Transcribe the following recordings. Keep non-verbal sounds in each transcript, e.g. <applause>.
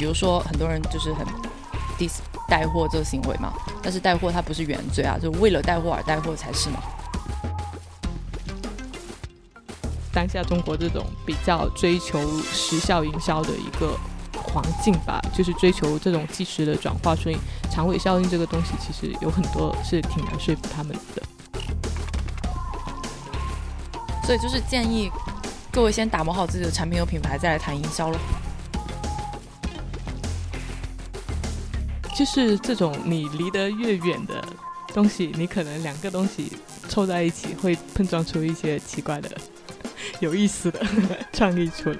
就比如说很多人就是很 dis 带货这个行为嘛，但是带货它不是原罪啊，就为了带货而带货才是嘛。当下中国这种比较追求时效营销的一个环境吧，就是追求这种即时的转化，所以长尾效应这个东西其实有很多是挺难说服他们的。所以就是建议各位先打磨好自己的产品和品牌，再来谈营销了。就是这种你离得越远的东西，你可能两个东西凑在一起，会碰撞出一些奇怪的、有意思的 <laughs> 创意出来。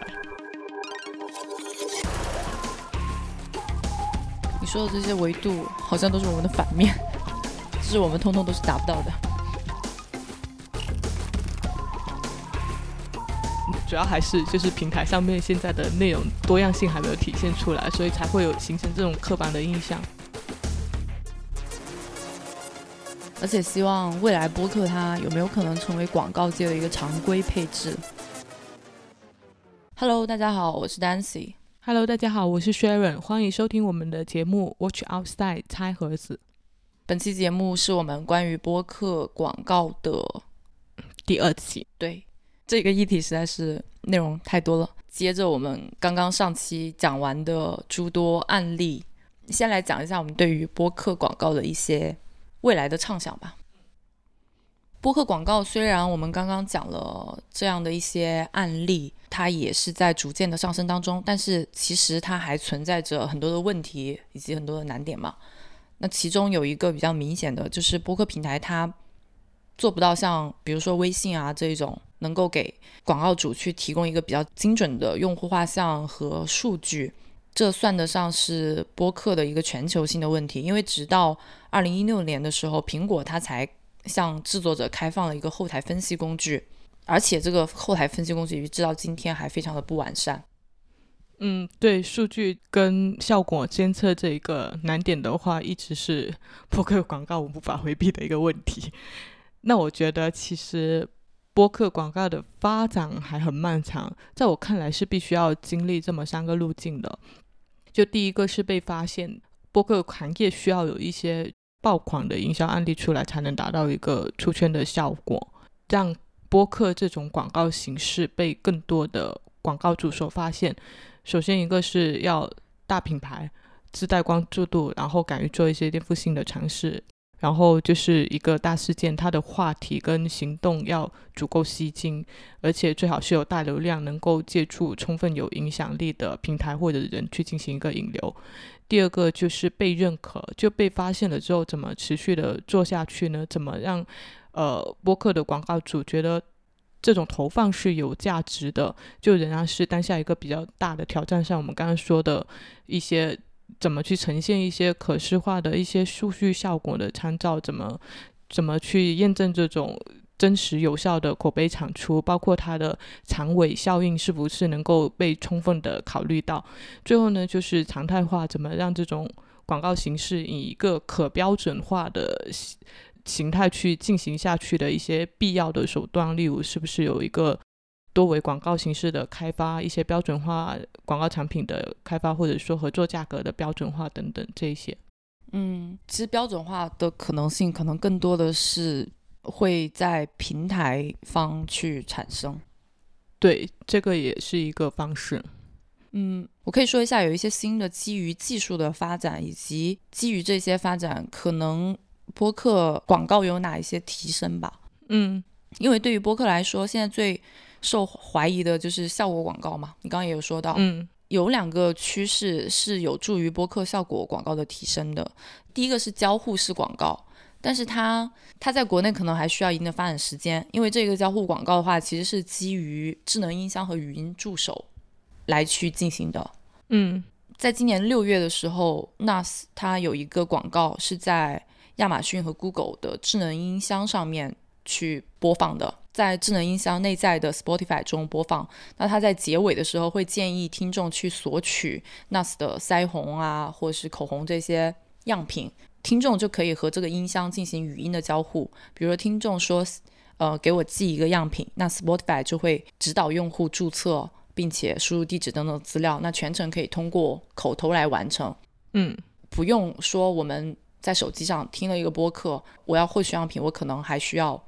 你说的这些维度，好像都是我们的反面，就是我们通通都是达不到的。主要还是就是平台上面现在的内容多样性还没有体现出来，所以才会有形成这种刻板的印象。而且希望未来播客它有没有可能成为广告界的一个常规配置？Hello，大家好，我是 Dancy。Hello，大家好，我是 Sharon，欢迎收听我们的节目 Watch Outside 拆盒子。本期节目是我们关于播客广告的第二期。对。这个议题实在是内容太多了。接着我们刚刚上期讲完的诸多案例，先来讲一下我们对于播客广告的一些未来的畅想吧。播客广告虽然我们刚刚讲了这样的一些案例，它也是在逐渐的上升当中，但是其实它还存在着很多的问题以及很多的难点嘛。那其中有一个比较明显的就是播客平台它做不到像比如说微信啊这一种。能够给广告主去提供一个比较精准的用户画像和数据，这算得上是播客的一个全球性的问题。因为直到二零一六年的时候，苹果它才向制作者开放了一个后台分析工具，而且这个后台分析工具直到今天还非常的不完善。嗯，对，数据跟效果监测这一个难点的话，一直是播客广告无法回避的一个问题。那我觉得其实。播客广告的发展还很漫长，在我看来是必须要经历这么三个路径的。就第一个是被发现，播客行业需要有一些爆款的营销案例出来，才能达到一个出圈的效果，让播客这种广告形式被更多的广告主所发现。首先一个是要大品牌自带关注度，然后敢于做一些颠覆性的尝试。然后就是一个大事件，它的话题跟行动要足够吸睛，而且最好是有大流量，能够借助充分有影响力的平台或者人去进行一个引流。第二个就是被认可，就被发现了之后，怎么持续的做下去呢？怎么让呃播客的广告主觉得这种投放是有价值的？就仍然是当下一个比较大的挑战。像我们刚刚说的一些。怎么去呈现一些可视化的一些数据效果的参照？怎么怎么去验证这种真实有效的口碑产出？包括它的长尾效应是不是能够被充分的考虑到？最后呢，就是常态化，怎么让这种广告形式以一个可标准化的形态去进行下去的一些必要的手段？例如，是不是有一个？多为广告形式的开发，一些标准化广告产品的开发，或者说合作价格的标准化等等这些。嗯，其实标准化的可能性可能更多的是会在平台方去产生。对，这个也是一个方式。嗯，我可以说一下，有一些新的基于技术的发展，以及基于这些发展，可能播客广告有哪一些提升吧？嗯，因为对于播客来说，现在最受怀疑的就是效果广告嘛，你刚刚也有说到，嗯，有两个趋势是有助于播客效果广告的提升的。第一个是交互式广告，但是它它在国内可能还需要一定的发展时间，因为这个交互广告的话，其实是基于智能音箱和语音助手来去进行的。嗯，在今年六月的时候，NAS 它有一个广告是在亚马逊和 Google 的智能音箱上面去播放的。在智能音箱内在的 Spotify 中播放，那它在结尾的时候会建议听众去索取 NARS 的腮红啊，或者是口红这些样品，听众就可以和这个音箱进行语音的交互。比如说听众说，呃，给我寄一个样品，那 Spotify 就会指导用户注册并且输入地址等等资料，那全程可以通过口头来完成，嗯，不用说我们在手机上听了一个播客，我要获取样品，我可能还需要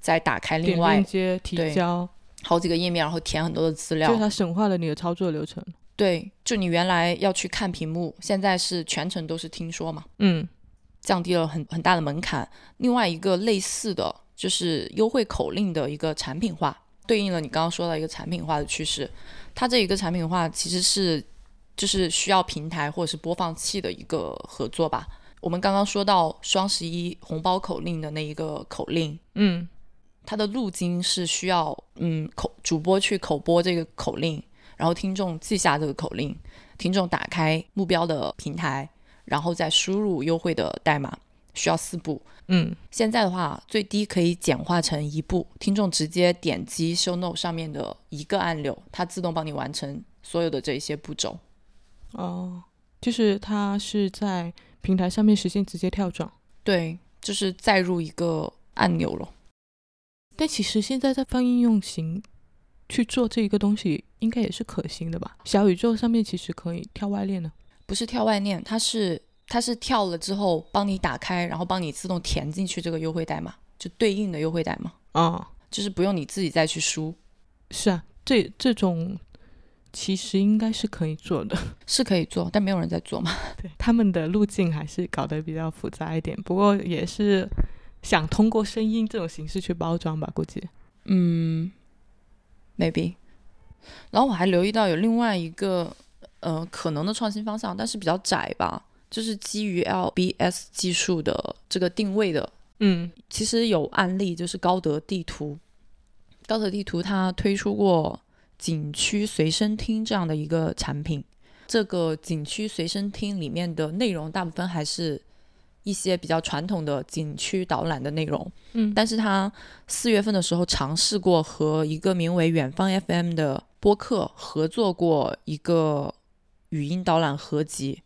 再打开另外链接提交，好几个页面，然后填很多的资料就是。它省化了你的操作流程。对，就你原来要去看屏幕，现在是全程都是听说嘛，嗯降低了很很大的门槛。另外一个类似的就是优惠口令的一个产品化，对应了你刚刚说的一个产品化的趋势。它这一个产品化其实是就是需要平台或者是播放器的一个合作吧。我们刚刚说到双十一红包口令的那一个口令，嗯它的路径是需要嗯口主播去口播这个口令，然后听众记下这个口令，听众打开目标的平台，然后再输入优惠的代码，需要四步。嗯现在的话，最低可以简化成一步，听众直接点击 Show Note 上面的一个按钮，它自动帮你完成所有的这一些步骤。哦，就是它是在平台上面实现直接跳转。对，就是载入一个按钮了。但其实现在在放应用型去做这一个东西，应该也是可行的吧？小宇宙上面其实可以跳外链的。不是跳外链，它是它是跳了之后帮你打开，然后帮你自动填进去这个优惠代码，就对应的优惠代码，啊、就是不用你自己再去输，是啊，这这种其实应该是可以做的。<laughs> 是可以做，但没有人在做嘛。对，他们的路径还是搞得比较复杂一点，不过也是想通过声音这种形式去包装吧，估计。嗯，maybe。然后我还留意到有另外一个呃可能的创新方向，但是比较窄吧，就是基于 LBS 技术的这个定位的嗯其实有案例，就是高德地图。高德地图它推出过景区随身听这样的一个产品。这个景区随身听里面的内容大部分还是一些比较传统的景区导览的内容，嗯但是他四月份的时候尝试过和一个名为远方 FM 的播客合作过一个语音导览合集。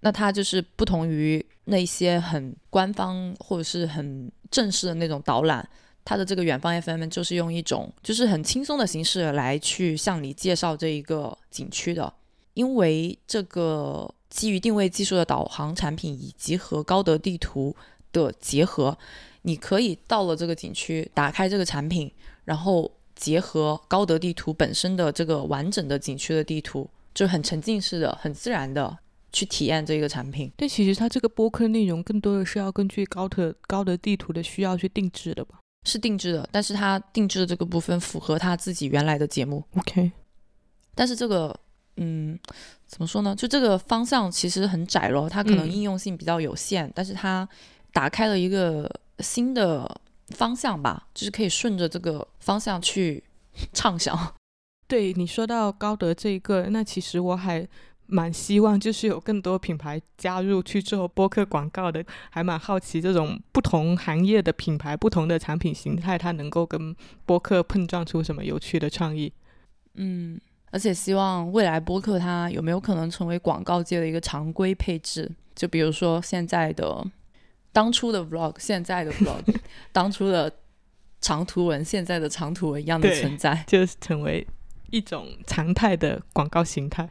那它就是不同于那些很官方或者是很正式的那种导览，它的这个远方 FM 就是用一种就是很轻松的形式来去向你介绍这一个景区的，因为这个基于定位技术的导航产品以及和高德地图的结合，你可以到了这个景区，打开这个产品，然后结合高德地图本身的这个完整的景区的地图，就很沉浸式的、很自然的去体验这个产品。但其实它这个播客内容更多的是要根据高德高德地图的需要去定制的吧是定制的，但是它定制的这个部分符合他自己原来的节目，？OK，但是这个，嗯，怎么说呢？就这个方向其实很窄咯，它可能嗯应用性比较有限，但是它打开了一个新的方向吧，就是可以顺着这个方向去 <laughs> 畅想。对你说到高德这一个，那其实我还蛮希望就是有更多品牌加入去做播客广告的，还蛮好奇这种不同行业的品牌、不同的产品形态，它能够跟播客碰撞出什么有趣的创意。嗯，而且希望未来播客它有没有可能成为广告界的一个常规配置？就比如说现在的当初的 vlog，现在的 vlog，<laughs> 当初的长图文，现在的长图文一样的存在。就是成为一种常态的广告形态。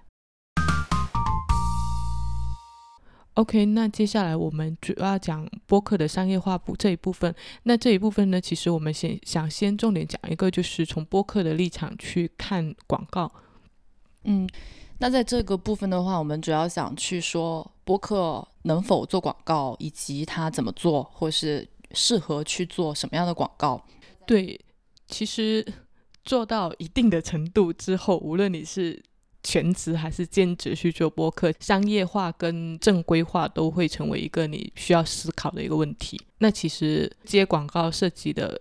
OK，那接下来我们主要讲播客的商业化部这一部分。那这一部分呢，其实我们先想先重点讲一个，就是从播客的立场去看广告。嗯，那在这个部分的话，我们主要想去说播客能否做广告，以及它怎么做，或是适合去做什么样的广告。对，其实做到一定的程度之后，无论你是全职还是兼职去做播客，商业化跟正规化都会成为一个你需要思考的一个问题。那其实接广告涉及的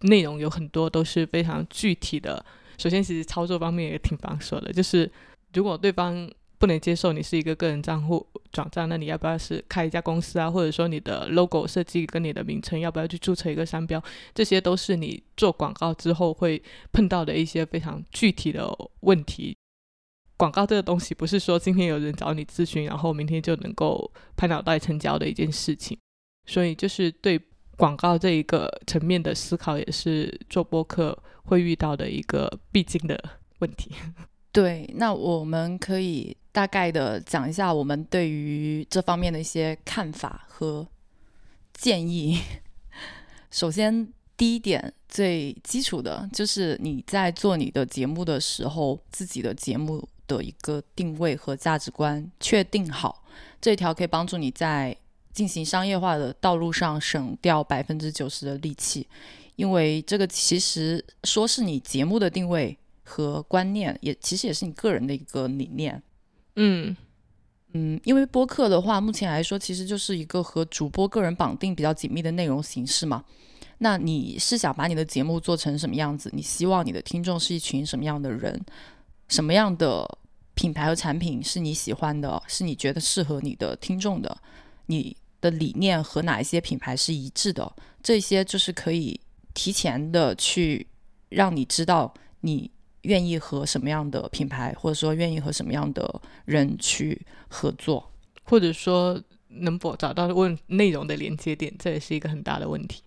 内容有很多都是非常具体的。首先，其实操作方面也挺繁琐的，就是如果对方不能接受你是一个个人账户转账，那你要不要是开一家公司啊？或者说你的 logo 设计跟你的名称要不要去注册一个商标？这些都是你做广告之后会碰到的一些非常具体的问题。广告这个东西不是说今天有人找你咨询，然后明天就能够拍脑袋成交的一件事情，所以就是对广告这一个层面的思考，也是做播客会遇到的一个必经的问题。<laughs> 对，那我们可以大概的讲一下我们对于这方面的一些看法和建议。<laughs> 首先，第一点最基础的就是你在做你的节目的时候，自己的节目的一个定位和价值观确定好，这条可以帮助你在进行商业化的道路上省掉百分之九十的力气，因为这个其实说是你节目的定位。和观念也其实也是你个人的一个理念，嗯嗯，因为播客的话，目前来说其实就是一个和主播个人绑定比较紧密的内容形式嘛。那你是想把你的节目做成什么样子？你希望你的听众是一群什么样的人？什么样的品牌和产品是你喜欢的？是你觉得适合你的听众的？你的理念和哪一些品牌是一致的？这些就是可以提前的去让你知道你。愿意和什么样的品牌，或者说愿意和什么样的人去合作，或者说能否找到问内容的连接点，这也是一个很大的问题。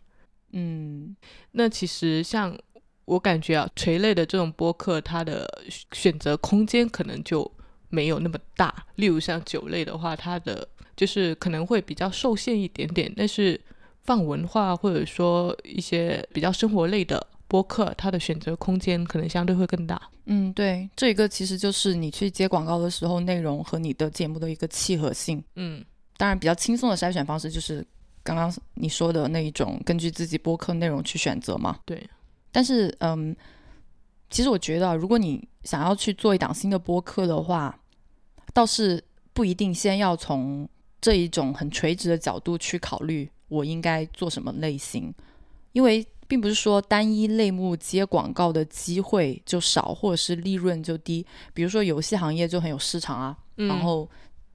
嗯，那其实像我感觉啊，垂类的这种播客，它的选择空间可能就没有那么大。例如像酒类的话，它的就是可能会比较受限一点点，但是放文化或者说一些比较生活类的。播客它的选择空间可能相对会更大。嗯，对，这一个其实就是你去接广告的时候，内容和你的节目的一个契合性。嗯，当然比较轻松的筛选方式就是刚刚你说的那一种，根据自己播客内容去选择嘛。对。但是，嗯，其实我觉得，如果你想要去做一档新的播客的话，倒是不一定先要从这一种很垂直的角度去考虑我应该做什么类型，因为。并不是说单一类目接广告的机会就少，或者是利润就低。比如说游戏行业就很有市场啊，然后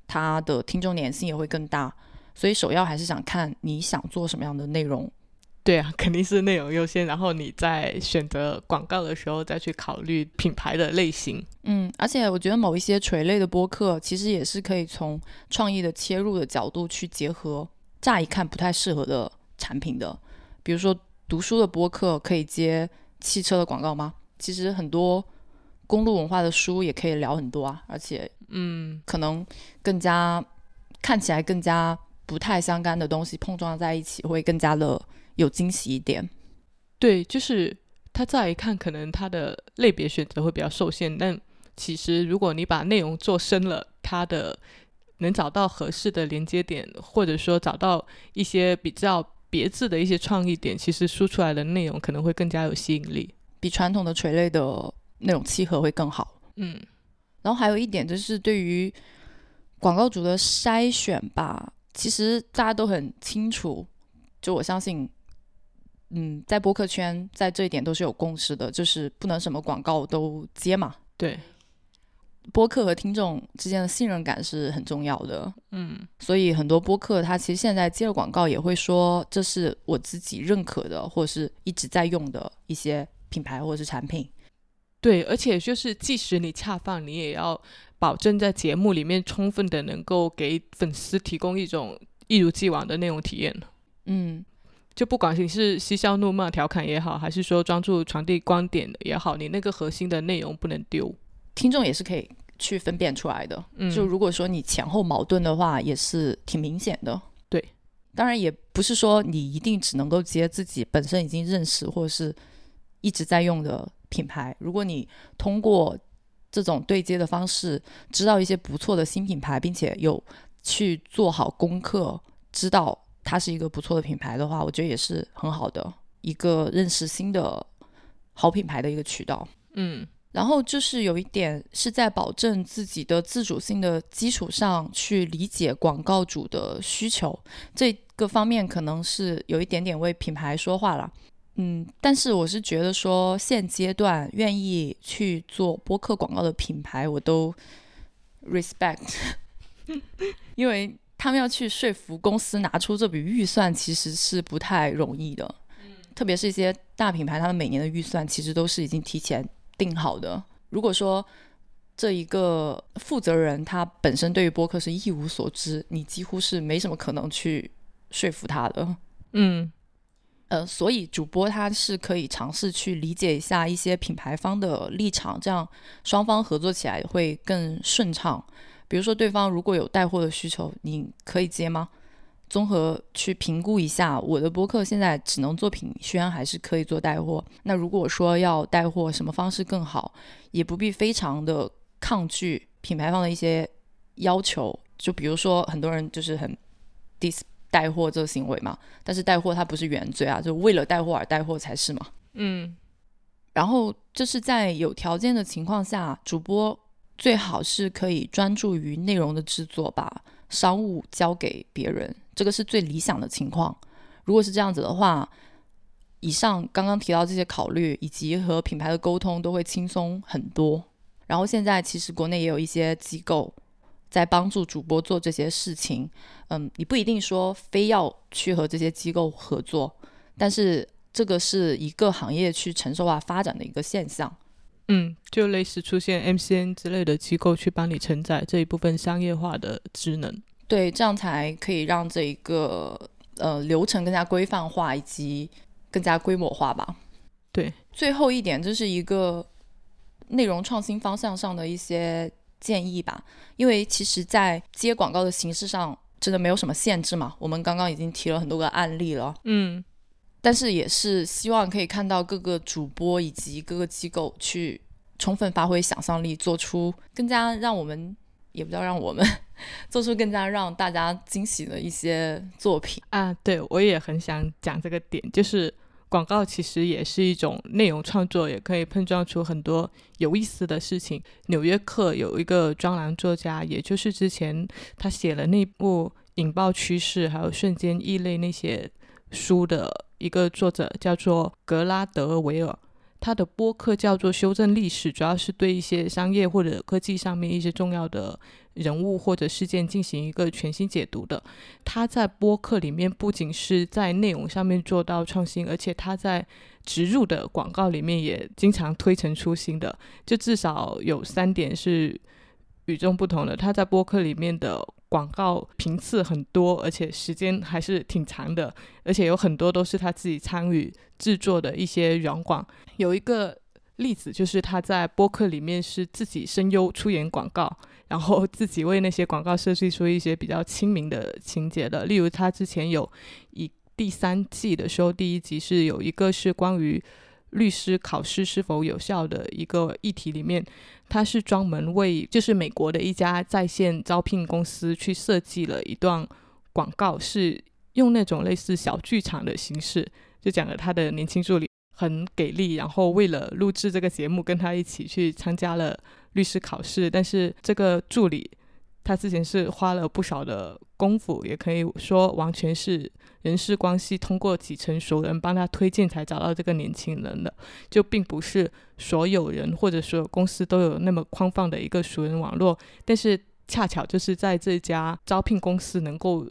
它的听众粘性也会更大。所以首要还是想看你想做什么样的内容。对啊，<laughs> 肯定是内容优先，然后你在选择广告的时候再去考虑品牌的类型。嗯，而且我觉得某一些垂类的播客其实也是可以从创意的切入的角度去结合乍一看不太适合的产品的，比如说。读书的播客可以接汽车的广告吗？其实很多公路文化的书也可以聊很多啊，而且嗯，可能更加看起来更加不太相干的东西碰撞在一起，会更加的有惊喜一点。对，就是它乍一看可能它的类别选择会比较受限，但其实如果你把内容做深了，它的能找到合适的连接点，或者说找到一些比较。别致的一些创意点，其实输出来的内容可能会更加有吸引力，比传统的垂类的那种契合会更好。嗯，然后还有一点就是对于广告主的筛选吧，其实大家都很清楚，就我相信，嗯，在播客圈在这一点都是有共识的，就是不能什么广告都接嘛。对。播客和听众之间的信任感是很重要的，嗯，所以很多播客它其实现在接了广告也会说这是我自己认可的或者是一直在用的一些品牌或者是产品。对，而且就是即使你恰饭，你也要保证在节目里面充分的能够给粉丝提供一种一如既往的内容体验。嗯，就不管你是嬉笑怒骂调侃也好，还是说专注传递观点也好，你那个核心的内容不能丢。听众也是可以去分辨出来的。就如果说你前后矛盾的话，也是挺明显的。对，当然也不是说你一定只能够接自己本身已经认识或者是一直在用的品牌。如果你通过这种对接的方式，知道一些不错的新品牌，并且有去做好功课，知道它是一个不错的品牌的话，我觉得也是很好的一个认识新的好品牌的一个渠道。嗯。然后就是有一点是在保证自己的自主性的基础上去理解广告主的需求，这个方面可能是有一点点为品牌说话了。嗯，但是我是觉得说现阶段愿意去做播客广告的品牌，我都 respect，<laughs> 因为他们要去说服公司拿出这笔预算，其实是不太容易的。特别是一些大品牌，他们每年的预算其实都是已经提前。定好的。如果说这一个负责人他本身对于播客是一无所知，你几乎是没什么可能去说服他的。嗯，呃，所以主播他是可以尝试去理解一下一些品牌方的立场，这样双方合作起来会更顺畅。比如说，对方如果有带货的需求，你可以接吗？综合去评估一下，我的播客现在只能做品宣，还是可以做带货？那如果说要带货，什么方式更好？也不必非常的抗拒品牌方的一些要求。就比如说，很多人就是很 dis 带货这个行为嘛，但是带货它不是原罪啊，就为了带货而带货才是嘛。嗯，然后就是在有条件的情况下，主播最好是可以专注于内容的制作，把商务交给别人。这个是最理想的情况。如果是这样子的话，以上刚刚提到这些考虑以及和品牌的沟通都会轻松很多。然后现在其实国内也有一些机构在帮助主播做这些事情。嗯，你不一定说非要去和这些机构合作，但是这个是一个行业去成熟化发展的一个现象。嗯，就类似出现 MCN 之类的机构去帮你承载这一部分商业化的职能。对，这样才可以让这一个呃流程更加规范化以及更加规模化吧。对，最后一点就是一个内容创新方向上的一些建议吧。因为其实，在接广告的形式上，真的没有什么限制嘛。我们刚刚已经提了很多个案例了，嗯，但是也是希望可以看到各个主播以及各个机构去充分发挥想象力，做出更加让我们。也不叫让我们 <laughs> 做出更加让大家惊喜的一些作品啊！对我也很想讲这个点，就是广告其实也是一种内容创作，也可以碰撞出很多有意思的事情。纽约客有一个专栏作家，也就是之前他写了那部《引爆趋势》还有《瞬间异类》那些书的一个作者，叫做格拉德维尔。他的播客叫做《修正历史》，主要是对一些商业或者科技上面一些重要的人物或者事件进行一个全新解读的。他在播客里面不仅是在内容上面做到创新，而且他在植入的广告里面也经常推陈出新的。就至少有三点是与众不同的。他在播客里面的。广告频次很多，而且时间还是挺长的，而且有很多都是他自己参与制作的一些软广。有一个例子就是他在播客里面是自己声优出演广告，然后自己为那些广告设计出一些比较亲民的情节的。例如他之前有以第三季的时候，第一集是有一个是关于。律师考试是否有效的一个议题里面，他是专门为就是美国的一家在线招聘公司去设计了一段广告，是用那种类似小剧场的形式，就讲了他的年轻助理很给力，然后为了录制这个节目跟他一起去参加了律师考试，但是这个助理。他之前是花了不少的功夫，也可以说完全是人事关系，通过几层熟人帮他推荐才找到这个年轻人的，就并不是所有人或者所有公司都有那么宽泛的一个熟人网络。但是恰巧就是在这家招聘公司能够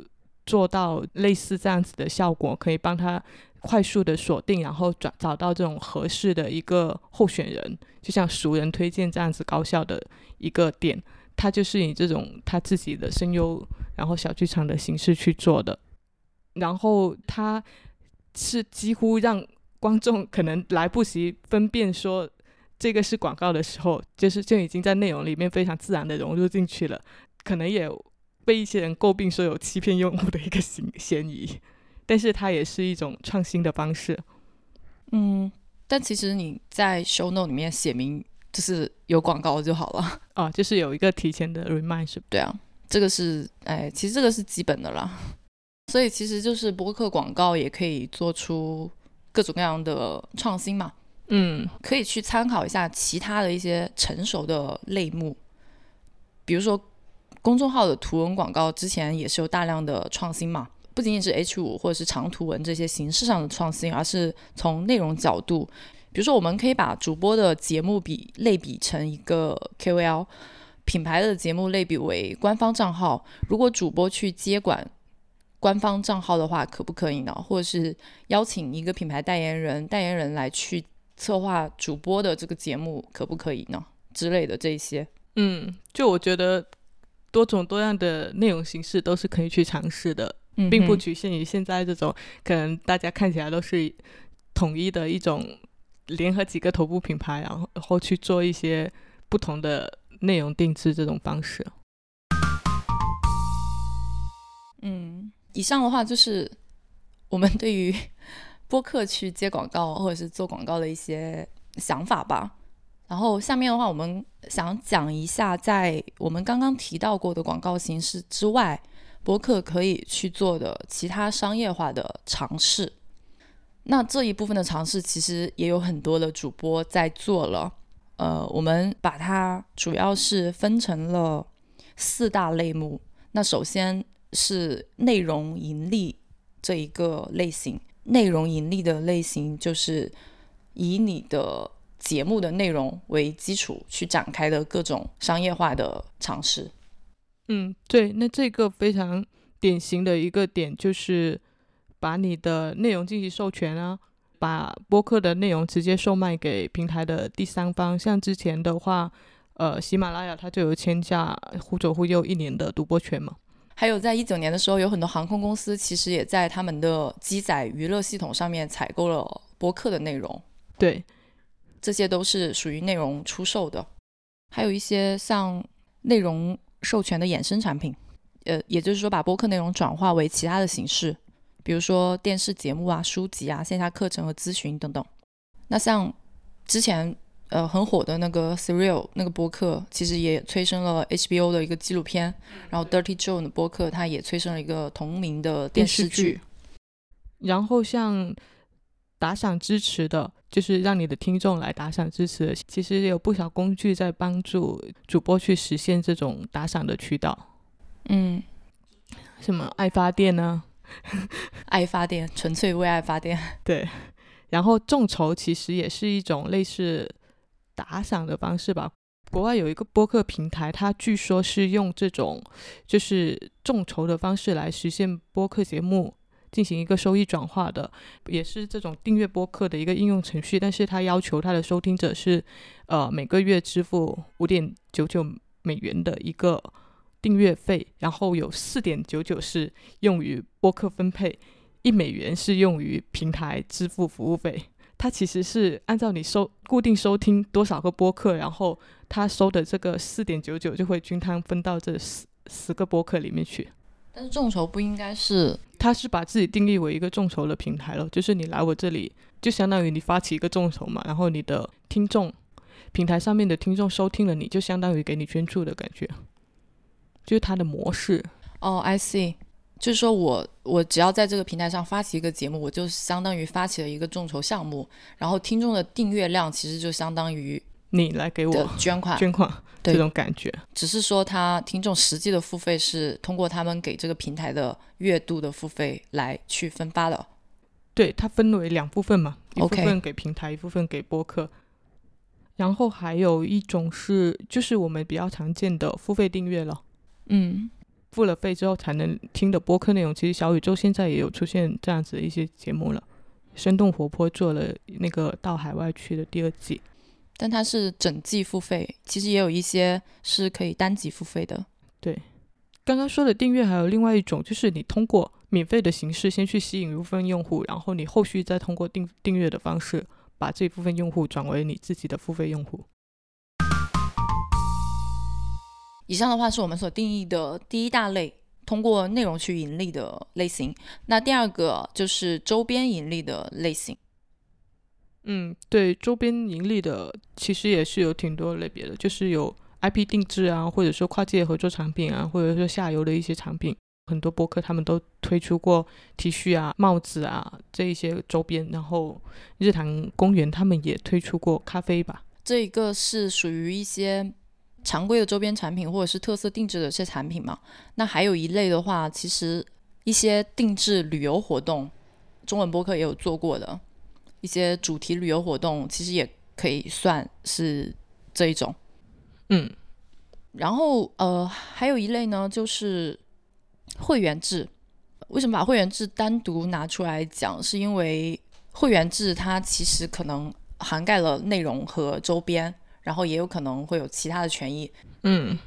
做到类似这样子的效果，可以帮他快速的锁定，然后找找到这种合适的一个候选人，就像熟人推荐这样子高效的一个点。他就是以这种他自己的声优，然后小剧场的形式去做的，然后他是几乎让观众可能来不及分辨说这个是广告的时候，就是就已经在内容里面非常自然的融入进去了，可能也被一些人诟病说有欺骗用户的一个嫌嫌疑，但是它也是一种创新的方式。嗯，但其实你在 show note 里面写明。就是有广告就好了啊，<laughs> <laughs> 就是有一个提前的 remind，是对啊，这个是哎，其实这个是基本的啦。<laughs> 所以其实就是播客广告也可以做出各种各样的创新嘛。嗯，可以去参考一下其他的一些成熟的类目，比如说公众号的图文广告之前也是有大量的创新嘛，不仅仅是 H 五或者是长图文这些形式上的创新，而是从内容角度。比如说，我们可以把主播的节目比类比成一个 KOL，品牌的节目类比为官方账号。如果主播去接管官方账号的话，可不可以呢？或者是邀请一个品牌代言人，代言人来去策划主播的这个节目，可不可以呢？之类的这些，嗯，就我觉得多种多样的内容形式都是可以去尝试的。嗯并不局限于现在这种可能大家看起来都是统一的一种联合几个头部品牌，然后然后去做一些不同的内容定制这种方式。嗯，以上的话就是我们对于播客去接广告或者是做广告的一些想法吧。然后下面的话，我们想讲一下，在我们刚刚提到过的广告形式之外，播客可以去做的其他商业化的尝试。那这一部分的尝试，其实也有很多的主播在做了。呃，我们把它主要是分成了四大类目。那首先是内容盈利这一个类型。内容盈利的类型就是以你的节目的内容为基础去展开的各种商业化的尝试。嗯，对，那这个非常典型的一个点就是把你的内容进行授权啊，把播客的内容直接售卖给平台的第三方。像之前的话，呃，喜马拉雅它就有签下忽左忽右一年的独播权嘛。还有在一九年的时候，有很多航空公司其实也在他们的机载娱乐系统上面采购了播客的内容，对，这些都是属于内容出售的。还有一些像内容授权的衍生产品，呃，也就是说把播客内容转化为其他的形式，比如说电视节目啊、书籍啊、线下课程和咨询等等。那像之前呃很火的那个 Serial 那个播客，其实也催生了 HBO 的一个纪录片，然后 Dirty Joe 的播客，它也催生了一个同名的电视剧剧。然后像打赏支持的，就是让你的听众来打赏支持的，其实有不少工具在帮助主播去实现这种打赏的渠道，嗯，什么爱发电呢、<laughs> 爱发电，纯粹为爱发电。<laughs> 对，然后众筹其实也是一种类似打赏的方式吧。国外有一个播客平台，它据说是用这种就是众筹的方式来实现播客节目进行一个收益转化的，也是这种订阅播客的一个应用程序。但是它要求它的收听者是呃每个月支付五点九九美元的一个订阅费，然后有四点九九是用于播客分配，一美元是用于平台支付服务费。它其实是按照你收固定收听多少个播客，然后它收的这个四点九九就会均摊分到这十十个播客里面去。但是众筹不应该是他是把自己定义为一个众筹的平台了，就是你来我这里，就相当于你发起一个众筹嘛，然后你的听众平台上面的听众收听了你，就相当于给你捐助的感觉，就是它的模式。哦，I see，就是说我我只要在这个平台上发起一个节目，我就相当于发起了一个众筹项目，然后听众的订阅量其实就相当于你来给我捐款，捐款对这种感觉，只是说他听众实际的付费是通过他们给这个平台的月度的付费来去分发的。对，它分为两部分嘛，一部分给平台，一部分给播客。然后还有一种是，就是我们比较常见的付费订阅了。嗯，付了费之后才能听的播客内容，其实小宇宙现在也有出现这样子的一些节目了，生动活泼做了那个到海外去的第二季。但它是整季付费，其实也有一些是可以单集付费的。对，刚刚说的订阅还有另外一种，就是你通过免费的形式先去吸引一部分用户，然后你后续再通过订订阅的方式把这部分用户转为你自己的付费用户。以上的话是我们所定义的第一大类，通过内容去盈利的类型。那第二个就是周边盈利的类型。嗯，对，周边盈利的其实也是有挺多类别的，就是有 IP 定制啊，或者说跨界合作产品啊，或者说下游的一些产品。很多博客他们都推出过 T 恤啊、帽子啊这一些周边，然后日坛公园他们也推出过咖啡吧。这一个是属于一些常规的周边产品或者是特色定制的这些产品嘛。那还有一类的话，其实一些定制旅游活动，中文播客也有做过的一些主题旅游活动，其实也可以算是这一种。嗯，然后呃，还有一类呢，就是会员制。为什么把会员制单独拿出来讲？是因为会员制它其实可能涵盖了内容和周边，然后也有可能会有其他的权益。嗯，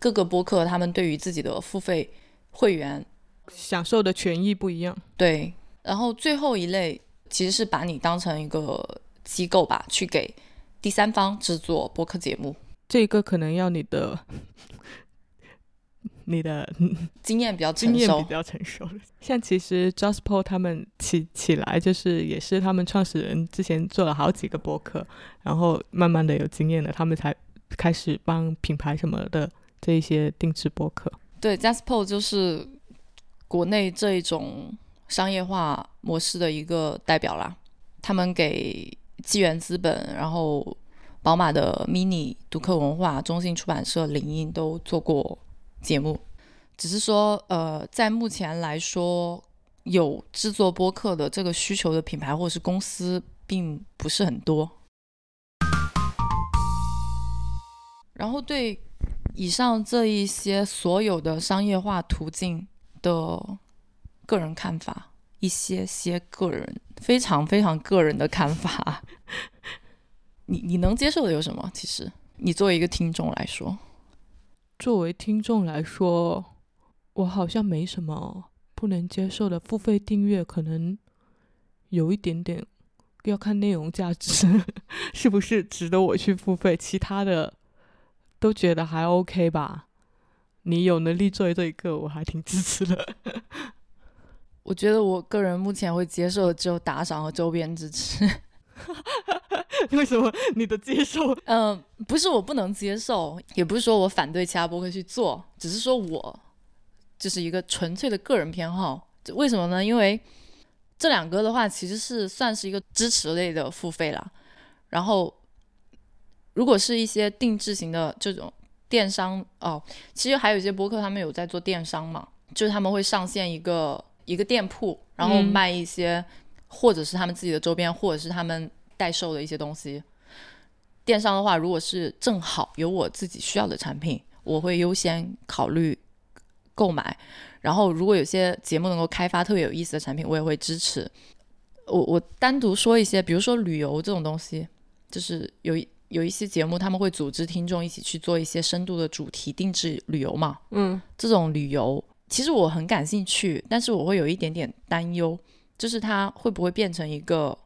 各个播客他们对于自己的付费会员享受的权益不一样。对，然后最后一类其实是把你当成一个机构吧，去给第三方制作播客节目，这个可能要你的你的 <laughs> 经验比较成熟经验比。较成熟了。像其实 JustPod 他们起起来，就是也是他们创始人之前做了好几个博客，然后慢慢的有经验了，他们才开始帮品牌什么的这一些定制博客。对 j a s p o 就是国内这一种商业化模式的一个代表啦。他们给纪元资本，然后宝马的 Mini、读客文化、中信出版社、领英都做过节目，只是说，呃，在目前来说，有制作播客的这个需求的品牌或者是公司并不是很多。然后对以上这一些所有的商业化途径的个人看法，一些些个人非常非常个人的看法，<laughs> 你你能接受的有什么？其实你作为一个听众来说，作为听众来说，我好像没什么不能接受的。付费订阅可能有一点点要看内容价值 <laughs> 是不是值得我去付费，其他的都觉得还 OK 吧。你有能力做这一个，我还挺支持的。<laughs> 我觉得我个人目前会接受的只有打赏和周边支持。<laughs> 为什么你的接受？嗯、不是我不能接受，也不是说我反对其他播客去做，只是说我就是一个纯粹的个人偏好。为什么呢？因为这两个的话，其实是算是一个支持类的付费啦。然后，如果是一些定制型的这种电商哦，其实还有一些播客他们有在做电商嘛，就是他们会上线一个一个店铺，然后嗯卖一些、或者是他们自己的周边，或者是他们代售的一些东西。电商的话，如果是正好有我自己需要的产品，我会优先考虑购买。然后，如果有些节目能够开发特别有意思的产品，我也会支持。我我单独说一些，比如说旅游这种东西，就是有一有一些节目他们会组织听众一起去做一些深度的主题定制旅游嘛。嗯，这种旅游其实我很感兴趣，但是我会有一点点担忧，就是它会不会变成一个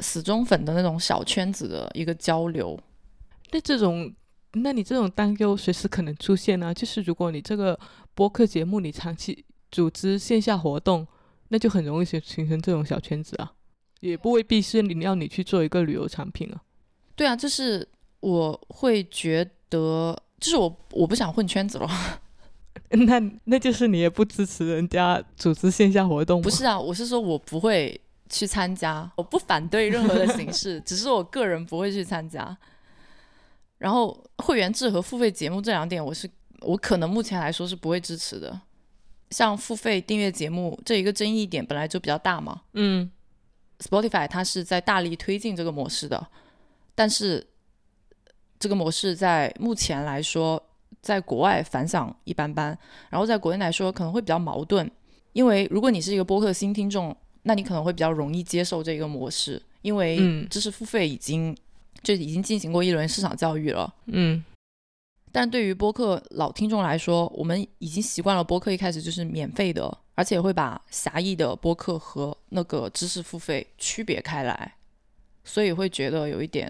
死忠粉的那种小圈子的一个交流。那这种，那你这种担忧随时可能出现啊。就是如果你这个播客节目你长期组织线下活动，那就很容易形形成这种小圈子啊，也不未必是你要你去做一个旅游产品啊。对啊，就是我会觉得，就是我我不想混圈子了。<laughs> 那那就是你也不支持人家组织线下活动？不是啊，我是说我不会去参加，我不反对任何的形式，<laughs> 只是我个人不会去参加。然后会员制和付费节目这两点，我是我可能目前来说是不会支持的。像付费订阅节目这一个争议点本来就比较大嘛嗯，Spotify 它是在大力推进这个模式的，但是这个模式在目前来说，在国外反响一般般，然后在国内来说可能会比较矛盾，因为如果你是一个播客新听众，那你可能会比较容易接受这个模式，因为嗯知识付费已经就已经进行过一轮市场教育了。嗯但对于播客老听众来说，我们已经习惯了播客一开始就是免费的，而且会把狭义的播客和那个知识付费区别开来，所以会觉得有一点，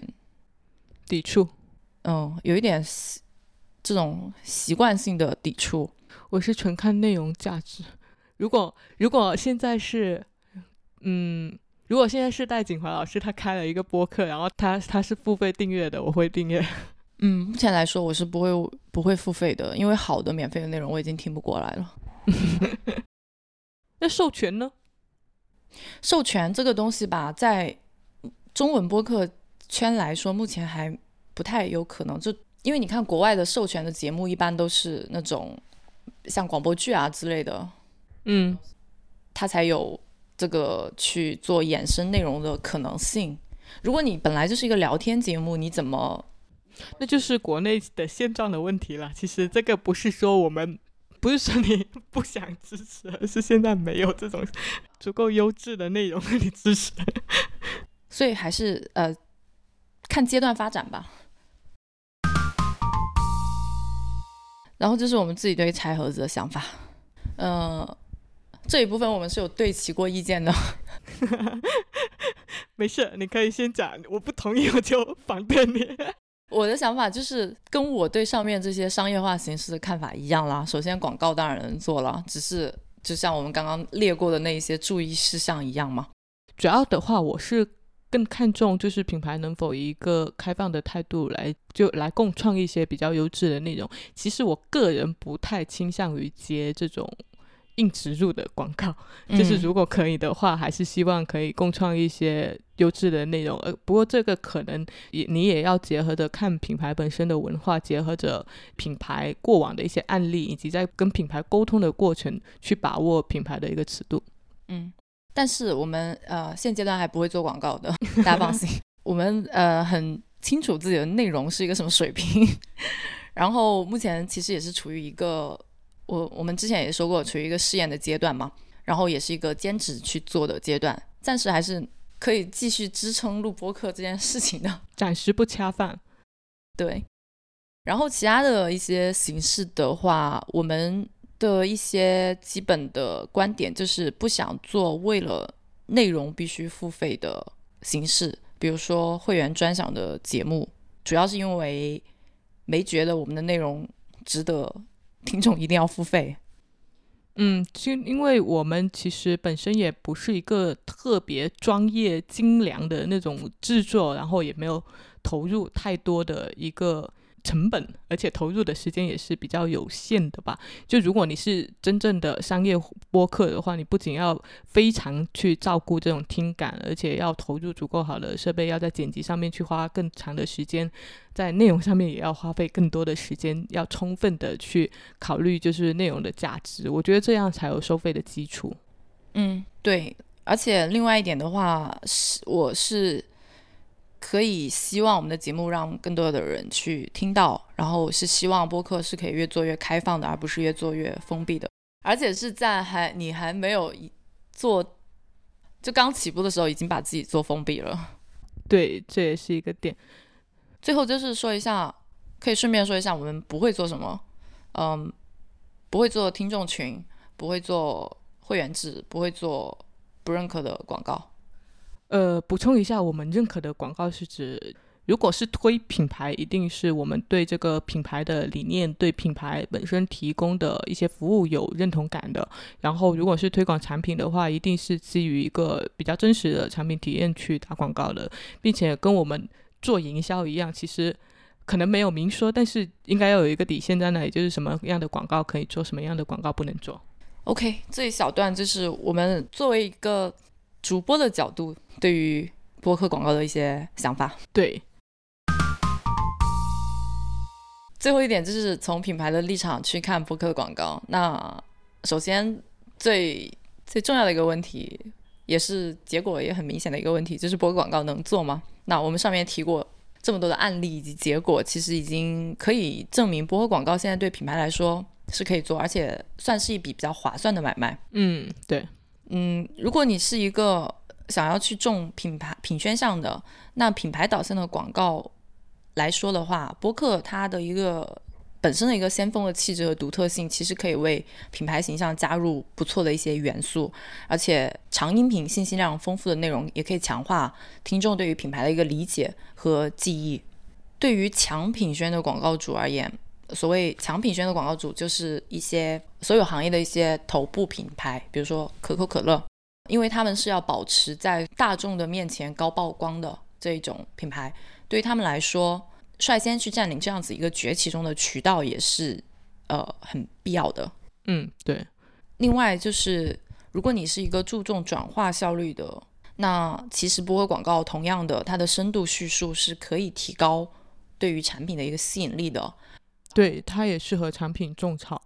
抵触。嗯，有一点习这种习惯性的抵触。我是纯看内容价值。如果如果现在是，嗯，如果现在是戴锦华老师他开了一个播客，然后他他是付费订阅的，我会订阅。嗯，目前来说我是不会不会付费的，因为好的免费的内容我已经听不过来了。<laughs> 那授权呢？授权这个东西吧，在中文播客圈来说，目前还不太有可能。就因为你看国外的授权的节目，一般都是那种像广播剧啊之类的，嗯，它才有这个去做衍生内容的可能性。如果你本来就是一个聊天节目，你怎么那就是国内的现状的问题了。其实这个不是说我们不是说你 <laughs> 不想支持，而是现在没有这种足够优质的内容让你支持。<laughs> 所以还是呃看阶段发展吧。然后这是我们自己对拆盒子的想法。呃，这一部分我们是有对齐过意见的。<laughs> 没事，你可以先讲，我不同意我就反对你。<laughs> 我的想法就是跟我对上面这些商业化形式的看法一样啦。首先，广告当然能做了，只是就像我们刚刚列过的那一些注意事项一样嘛。主要的话，我是。更看重就是品牌能否以一个开放的态度来就来共创一些比较优质的内容。其实我个人不太倾向于接这种硬植入的广告，<laughs> 就是如果可以的话，还是希望可以共创一些优质的内容。呃，不过这个可能也你也要结合着看品牌本身的文化，结合着品牌过往的一些案例，以及在跟品牌沟通的过程，去把握品牌的一个尺度。嗯。但是我们呃现阶段还不会做广告的，<laughs> 大家放心。我们呃很清楚自己的内容是一个什么水平，<laughs> 然后目前其实也是处于一个我我们之前也说过处于一个试验的阶段嘛，然后也是一个兼职去做的阶段，暂时还是可以继续支撑录播课这件事情的，<laughs> 暂时不恰饭。对，然后其他的一些形式的话，我们。的一些基本的观点就是不想做为了内容必须付费的形式，比如说会员专享的节目，主要是因为没觉得我们的内容值得听众一定要付费。嗯，就因为我们其实本身也不是一个特别专业精良的那种制作，然后也没有投入太多的一个。成本，而且投入的时间也是比较有限的吧。就如果你是真正的商业播客的话，你不仅要非常去照顾这种听感，而且要投入足够好的设备，要在剪辑上面去花更长的时间，在内容上面也要花费更多的时间，要充分的去考虑就是内容的价值。我觉得这样才有收费的基础。嗯，对。而且另外一点的话，是我是。可以希望我们的节目让更多的人去听到，然后是希望播客是可以越做越开放的，而不是越做越封闭的，而且是在还你还没有做就刚起步的时候，已经把自己做封闭了。对，这也是一个点。最后就是说一下，可以顺便说一下，我们不会做什么，嗯，不会做听众群，不会做会员制，不会做不认可的广告。呃，补充一下，我们认可的广告是指，如果是推品牌，一定是我们对这个品牌的理念、对品牌本身提供的一些服务有认同感的。然后，如果是推广产品的话，一定是基于一个比较真实的产品体验去打广告的，并且跟我们做营销一样，其实可能没有明说，但是应该要有一个底线在那里，就是什么样的广告可以做，什么样的广告不能做。OK，这一小段就是我们作为一个。主播的角度对于播客广告的一些想法，对。最后一点就是从品牌的立场去看播客广告。那首先最最重要的一个问题，也是结果也很明显的一个问题，就是播客广告能做吗？那我们上面提过这么多的案例以及结果，其实已经可以证明播客广告现在对品牌来说是可以做，而且算是一笔比较划算的买卖。嗯，对。嗯，如果你是一个想要去重品牌品宣上的，那品牌导向的广告来说的话，播客它的一个本身的一个先锋的气质和独特性，其实可以为品牌形象加入不错的一些元素，而且长音频信息量丰富的内容，也可以强化听众对于品牌的一个理解和记忆。对于强品宣的广告主而言，所谓强品宣的广告主，就是一些所有行业的一些头部品牌，比如说可口可乐，因为他们是要保持在大众的面前高曝光的这一种品牌，对于他们来说，率先去占领这样子一个崛起中的渠道，也是呃很必要的。嗯，对。另外就是，如果你是一个注重转化效率的，那其实播客广告同样的，它的深度叙述是可以提高对于产品的一个吸引力的。对，它也适合产品种草。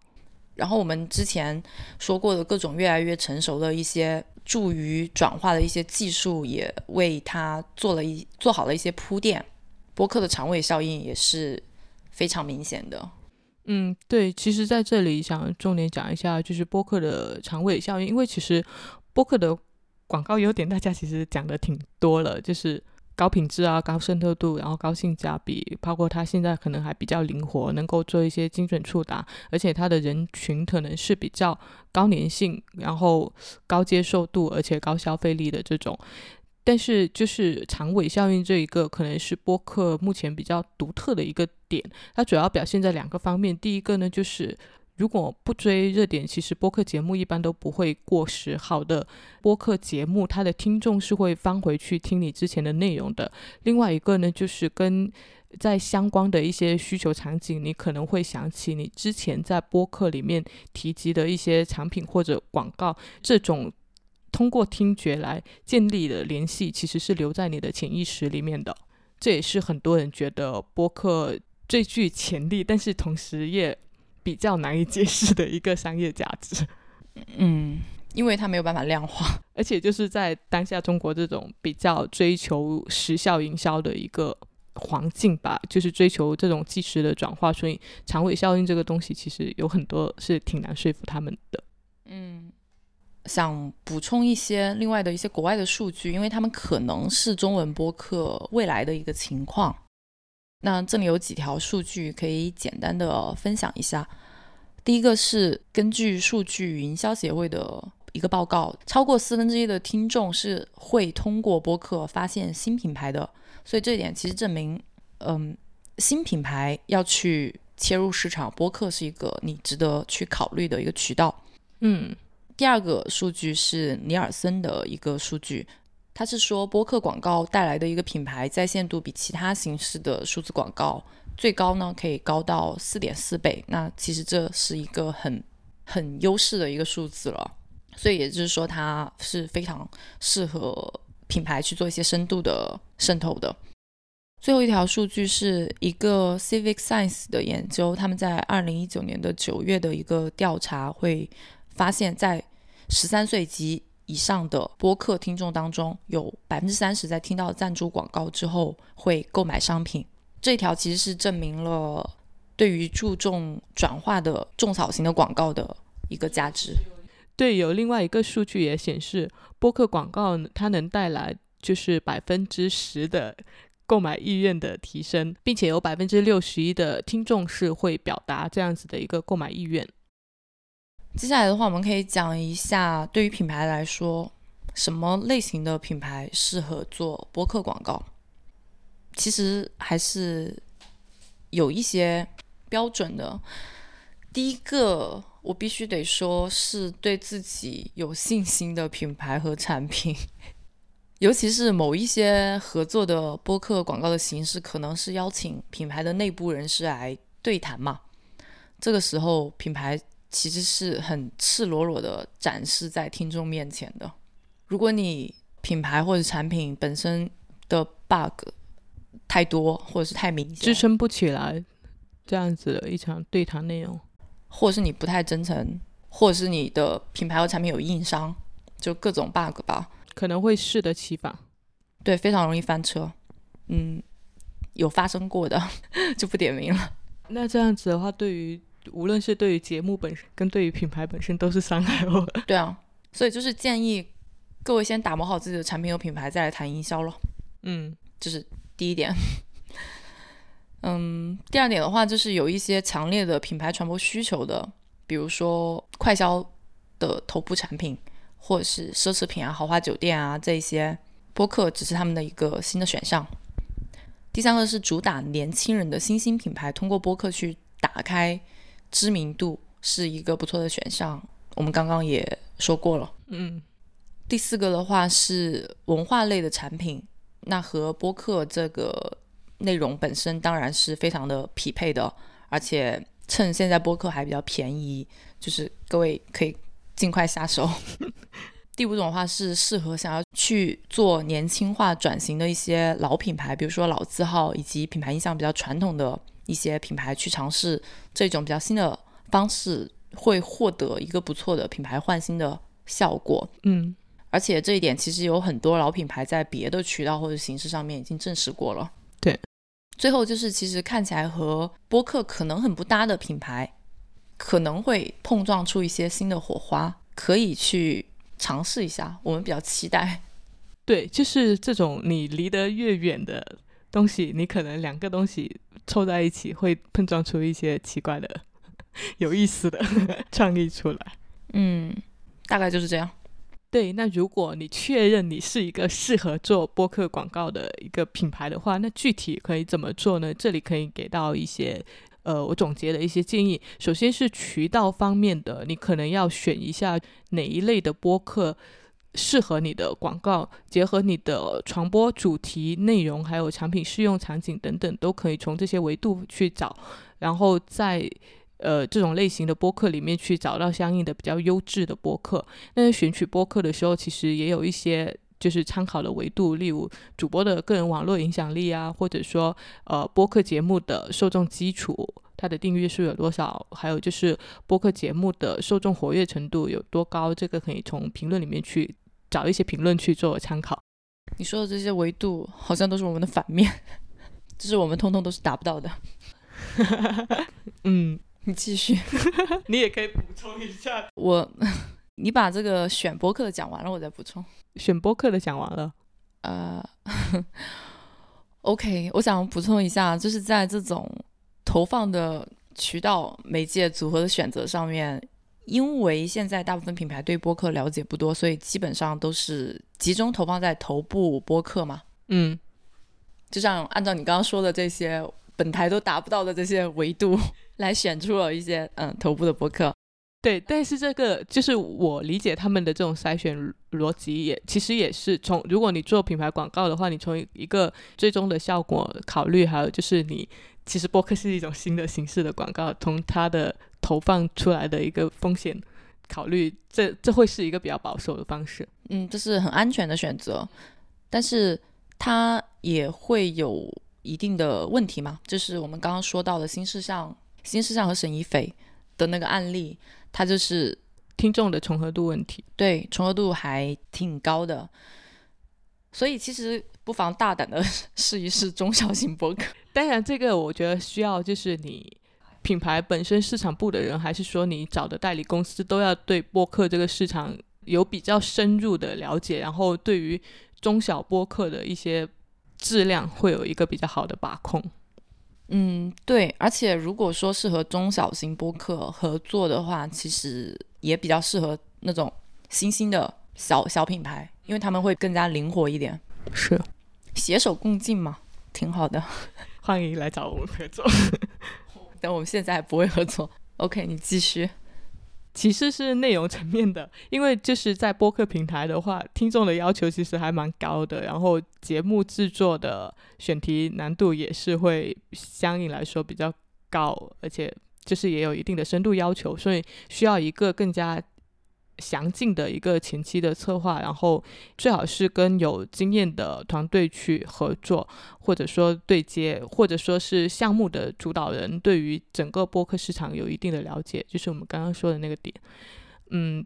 然后我们之前说过的各种越来越成熟的一些助于转化的一些技术，也为它做了一做好了一些铺垫。播客的长尾效应也是非常明显的。嗯，对，其实在这里想重点讲一下，就是播客的长尾效应，因为其实播客的广告优点大家其实讲的挺多了，就是高品质啊、高渗透度，然后高性价比，包括它现在可能还比较灵活，能够做一些精准触达，而且它的人群可能是比较高粘性，然后高接受度，而且高消费力的这种。但是就是长尾效应这一个，可能是播客目前比较独特的一个点，它主要表现在两个方面。第一个呢，就是如果不追热点，其实播客节目一般都不会过时。好的播客节目，它的听众是会翻回去听你之前的内容的。另外一个呢，就是跟在相关的一些需求场景，你可能会想起你之前在播客里面提及的一些产品或者广告这种。通过听觉来建立的联系，其实是留在你的潜意识里面的。这也是很多人觉得播客最具潜力，但是同时也比较难以解释的一个商业价值。嗯，因为它没有办法量化，而且就是在当下中国这种比较追求时效营销的一个环境吧，就是追求这种即时的转化，所以长尾效应这个东西其实有很多是挺难说服他们的。嗯。想补充一些另外的一些国外的数据，因为他们可能是中文播客未来的一个情况。那这里有几条数据可以简单的分享一下。第一个是根据数据营销协会的一个报告，超过四分之一的听众是会通过播客发现新品牌的，所以这一点其实证明，嗯，新品牌要去切入市场，播客是一个你值得去考虑的一个渠道。嗯。第二个数据是尼尔森的一个数据，他是说播客广告带来的一个品牌在线度比其他形式的数字广告最高呢，可以高到四点四倍。那其实这是一个很很优势的一个数字了，所以也就是说它是非常适合品牌去做一些深度的渗透的。最后一条数据是一个 Civic Science 的研究，他们在二零一九年的九月的一个调查会。发现，在十三岁及以上的播客听众当中，有百分之三十在听到赞助广告之后会购买商品。这条其实是证明了对于注重转化的种草型的广告的一个价值。对，有另外一个数据也显示，播客广告它能带来就是百分之十的购买意愿的提升，并且有百分之六十一的听众是会表达这样子的一个购买意愿。接下来的话，我们可以讲一下，对于品牌来说，什么类型的品牌适合做播客广告？其实还是有一些标准的。第一个，我必须得说是对自己有信心的品牌和产品，<laughs> 尤其是某一些合作的播客广告的形式，可能是邀请品牌的内部人士来对谈嘛。这个时候，品牌。其实是很赤裸裸的展示在听众面前的。如果你品牌或者产品本身的 bug 太多，或者是太明显，支撑不起来这样子的一场对谈内容，或者是你不太真诚，或者是你的品牌和产品有硬伤，就各种 bug 吧，可能会适得其反。对，非常容易翻车。嗯，有发生过的 <laughs> 就不点名了。那这样子的话，对于。无论是对于节目本身，跟对于品牌本身，都是伤害哦。<laughs> 对啊，所以就是建议各位先打磨好自己的产品和品牌，再来谈营销咯。嗯，这是第一点。嗯，第二点的话，就是有一些强烈的品牌传播需求的，比如说快销的头部产品，或者是奢侈品啊、豪华酒店啊这些，播客只是他们的一个新的选项。第三个是主打年轻人的新兴品牌，通过播客去打开。知名度是一个不错的选项，我们刚刚也说过了。嗯，第四个的话是文化类的产品，那和播客这个内容本身当然是非常的匹配的，而且趁现在播客还比较便宜，就是各位可以尽快下手。<laughs> 第五种的话是适合想要去做年轻化转型的一些老品牌，比如说老字号以及品牌印象比较传统的。一些品牌去尝试这种比较新的方式，会获得一个不错的品牌换新的效果。嗯，而且这一点其实有很多老品牌在别的渠道或者形式上面已经证实过了。对，最后就是其实看起来和播客可能很不搭的品牌，可能会碰撞出一些新的火花，可以去尝试一下。我们比较期待。对，就是这种你离得越远的东西，你可能两个东西凑在一起会碰撞出一些奇怪的、<laughs> 有意思的 <laughs> 创意出来。嗯，大概就是这样。对，那如果你确认你是一个适合做播客广告的一个品牌的话，那具体可以怎么做呢？这里可以给到一些，呃，我总结的一些建议。首先是渠道方面的，你可能要选一下哪一类的播客适合你的广告，结合你的传播主题、内容，还有产品适用场景等等，都可以从这些维度去找，然后在。呃，这种类型的播客里面去找到相应的比较优质的播客。那选取播客的时候，其实也有一些就是参考的维度，例如主播的个人网络影响力啊，或者说呃播客节目的受众基础，它的订阅数有多少，还有就是播客节目的受众活跃程度有多高，这个可以从评论里面去找一些评论去做参考。你说的这些维度好像都是我们的反面，就是我们通通都是达不到的。<laughs> 嗯。你继续，<laughs> 你也可以补充一下。我，你把这个选播客的讲完了，我再补充。选播客的讲完了，呃，OK，我想补充一下，就是在这种投放的渠道、媒介组合的选择上面，因为现在大部分品牌对播客了解不多，所以基本上都是集中投放在头部播客嘛。嗯，就像按照你刚刚说的这些。本台都达不到的这些维度，来选出了一些嗯头部的播客。对，但是这个就是我理解他们的这种筛选逻辑，也其实也是从如果你做品牌广告的话，你从一个最终的效果考虑，还有就是你其实播客是一种新的形式的广告，从它的投放出来的一个风险考虑，这这会是一个比较保守的方式。嗯，这是很安全的选择，但是它也会有。一定的问题嘛，就是我们刚刚说到的新事项、新事项和沈一斐的那个案例，它就是听众的重合度问题，对，重合度还挺高的，所以其实不妨大胆的 <laughs> 试一试中小型博客。当然，这个我觉得需要就是你品牌本身市场部的人，还是说你找的代理公司，都要对播客这个市场有比较深入的了解，然后对于中小播客的一些。质量会有一个比较好的把控，嗯，对，而且如果说是和中小型播客合作的话，其实也比较适合那种新兴的小小品牌，因为他们会更加灵活一点，是。携手共进嘛，挺好的，<laughs> 欢迎来找我们合作，但我们现在还不会合作，OK，你继续。其实是内容层面的，因为就是在播客平台的话，听众的要求其实还蛮高的，然后节目制作的选题难度也是会相应来说比较高，而且就是也有一定的深度要求，所以需要一个更加。详尽的一个前期的策划，然后最好是跟有经验的团队去合作，或者说对接，或者说是项目的主导人对于整个播客市场有一定的了解，就是我们刚刚说的那个点。嗯，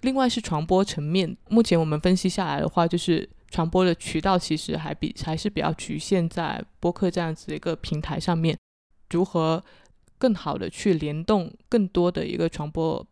另外是传播层面，目前我们分析下来的话，就是传播的渠道其实还比还是比较局限在播客这样子的一个平台上面，如何更好的去联动更多的一个传播。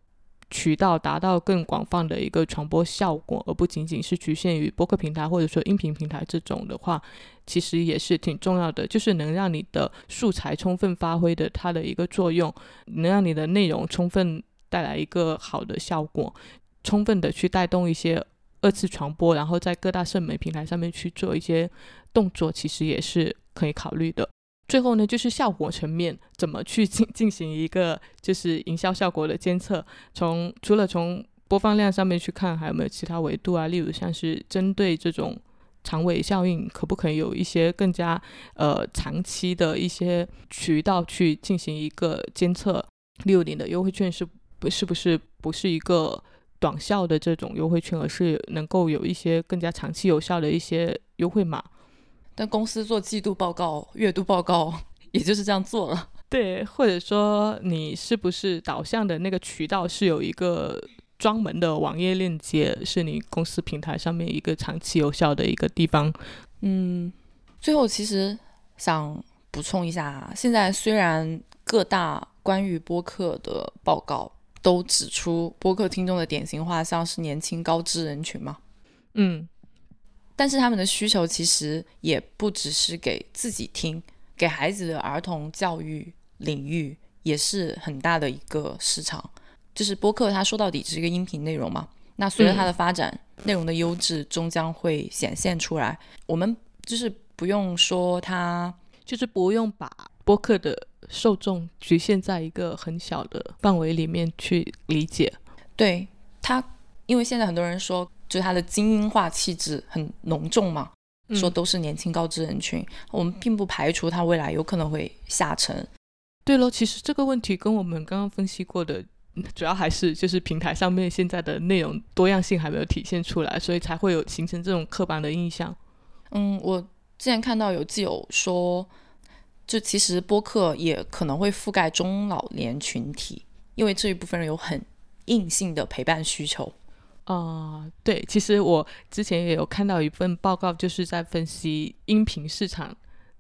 渠道达到更广泛的一个传播效果，而不仅仅是局限于播客平台或者说音频平台这种的话，其实也是挺重要的。就是能让你的素材充分发挥的它的一个作用，能让你的内容充分带来一个好的效果，充分的去带动一些二次传播，然后在各大社媒平台上面去做一些动作，其实也是可以考虑的。最后呢，就是效果层面怎么去进 <laughs> 进行一个就是营销效果的监测。从除了从播放量上面去看，还有没有其他维度啊？例如像是针对这种长尾效应，可不可以有一些更加呃长期的一些渠道去进行一个监测？例如你的优惠券是不是不是不是一个短效的这种优惠券，而是能够有一些更加长期有效的一些优惠码？但公司做季度报告、月度报告，也就是这样做了。<laughs> 对，或者说你是不是导向的那个渠道是有一个专门的网页链接，是你公司平台上面一个长期有效的一个地方？嗯，最后其实想补充一下，现在虽然各大关于播客的报告都指出播客听众的典型画像是年轻高知人群嘛，嗯。但是他们的需求其实也不只是给自己听，给孩子的儿童教育领域也是很大的一个市场。就是播客，它说到底是一个音频内容嘛，那随着它的发展，内容的优质终将会显现出来。我们就是不用说它，就是不用把播客的受众局限在一个很小的范围里面去理解。对它，因为现在很多人说。就是它的精英化气质很浓重嘛，说都是年轻高知人群，我们并不排除它未来有可能会下沉。对喽，其实这个问题跟我们刚刚分析过的，主要还是就是平台上面现在的内容多样性还没有体现出来，所以才会有形成这种刻板的印象。嗯，我之前看到有基友说，就其实播客也可能会覆盖中老年群体，因为这一部分人有很硬性的陪伴需求。啊，对，其实我之前也有看到一份报告，就是在分析音频市场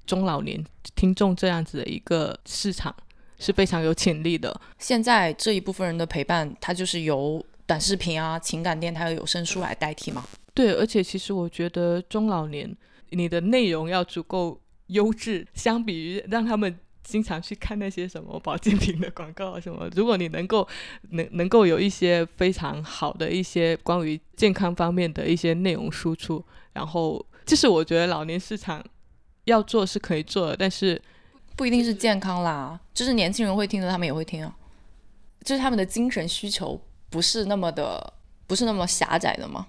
中老年听众这样子的一个市场是非常有潜力的。现在这一部分人的陪伴，它就是由短视频啊、情感电台和有声书来代替嘛？对，而且其实我觉得中老年你的内容要足够优质，相比于让他们。经常去看那些什么保健品的广告什么，如果你能够能能够有一些非常好的一些关于健康方面的一些内容输出，然后就是我觉得老年市场要做是可以做的，但是不一定是健康啦，就是年轻人会听的，他们也会听啊，就是他们的精神需求不是那么的不是那么狭窄的吗？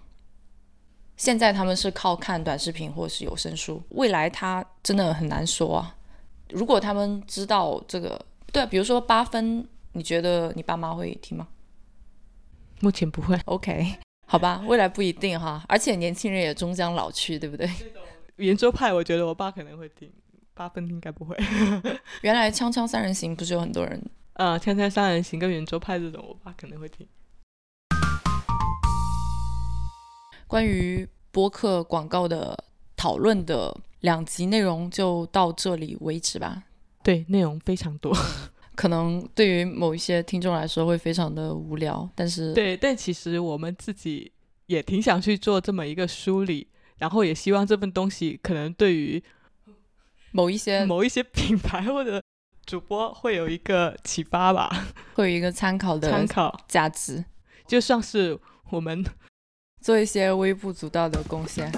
现在他们是靠看短视频或是有声书，未来他真的很难说啊。如果他们知道这个，对，比如说八分，你觉得你爸妈会听吗？目前不会。OK，好吧，未来不一定哈。而且年轻人也终将老去，对不对？圆桌派，我觉得我爸可能会听，八分应该不会。<laughs> 原来《锵锵三人行》不是有很多人？呃，《锵锵三人行》跟圆桌派这种，我爸可能会听。关于播客广告的讨论的。两集内容就到这里为止吧。对，内容非常多，可能对于某一些听众来说会非常的无聊。但是，对，但其实我们自己也挺想去做这么一个梳理，然后也希望这份东西可能对于某一些某一些品牌或者主播会有一个启发吧，会有一个参考的参考价值，就像是我们做一些微不足道的贡献。